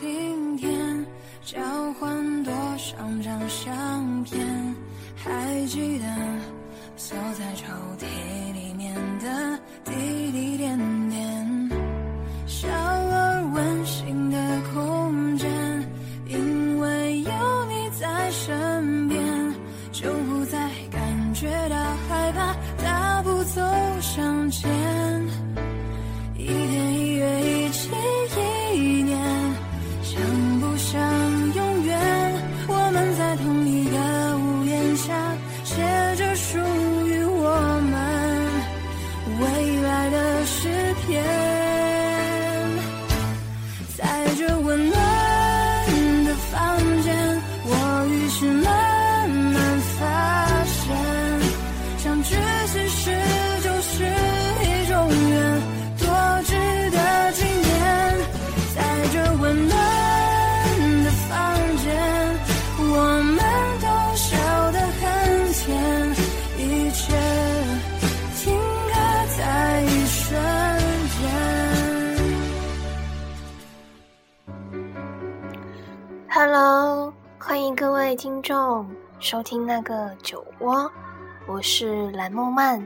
今天，交换多少张相片？还记得锁在抽屉里面的 Hello，欢迎各位听众收听那个酒窝，我是蓝梦曼。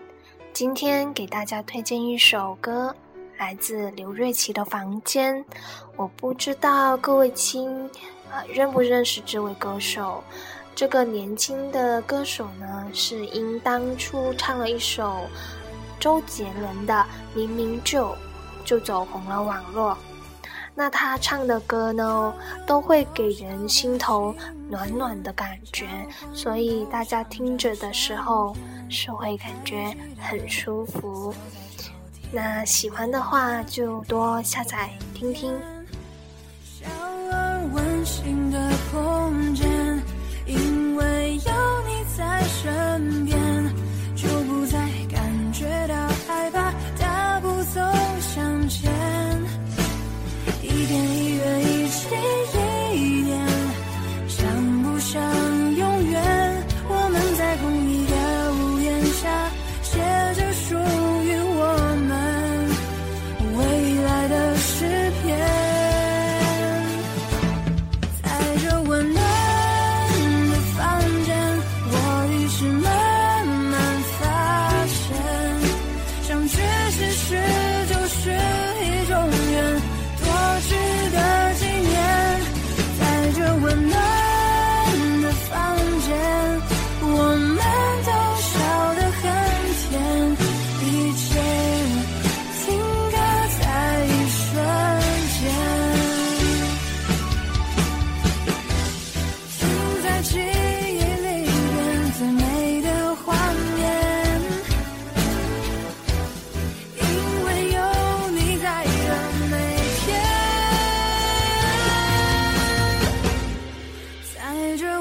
今天给大家推荐一首歌，来自刘瑞琦的《房间》。我不知道各位亲啊、认不认识这位歌手？这个年轻的歌手呢，是因当初唱了一首周杰伦的《明明就》就走红了网络。那他唱的歌呢，都会给人心头暖暖的感觉，所以大家听着的时候是会感觉很舒服。那喜欢的话就多下载听听。是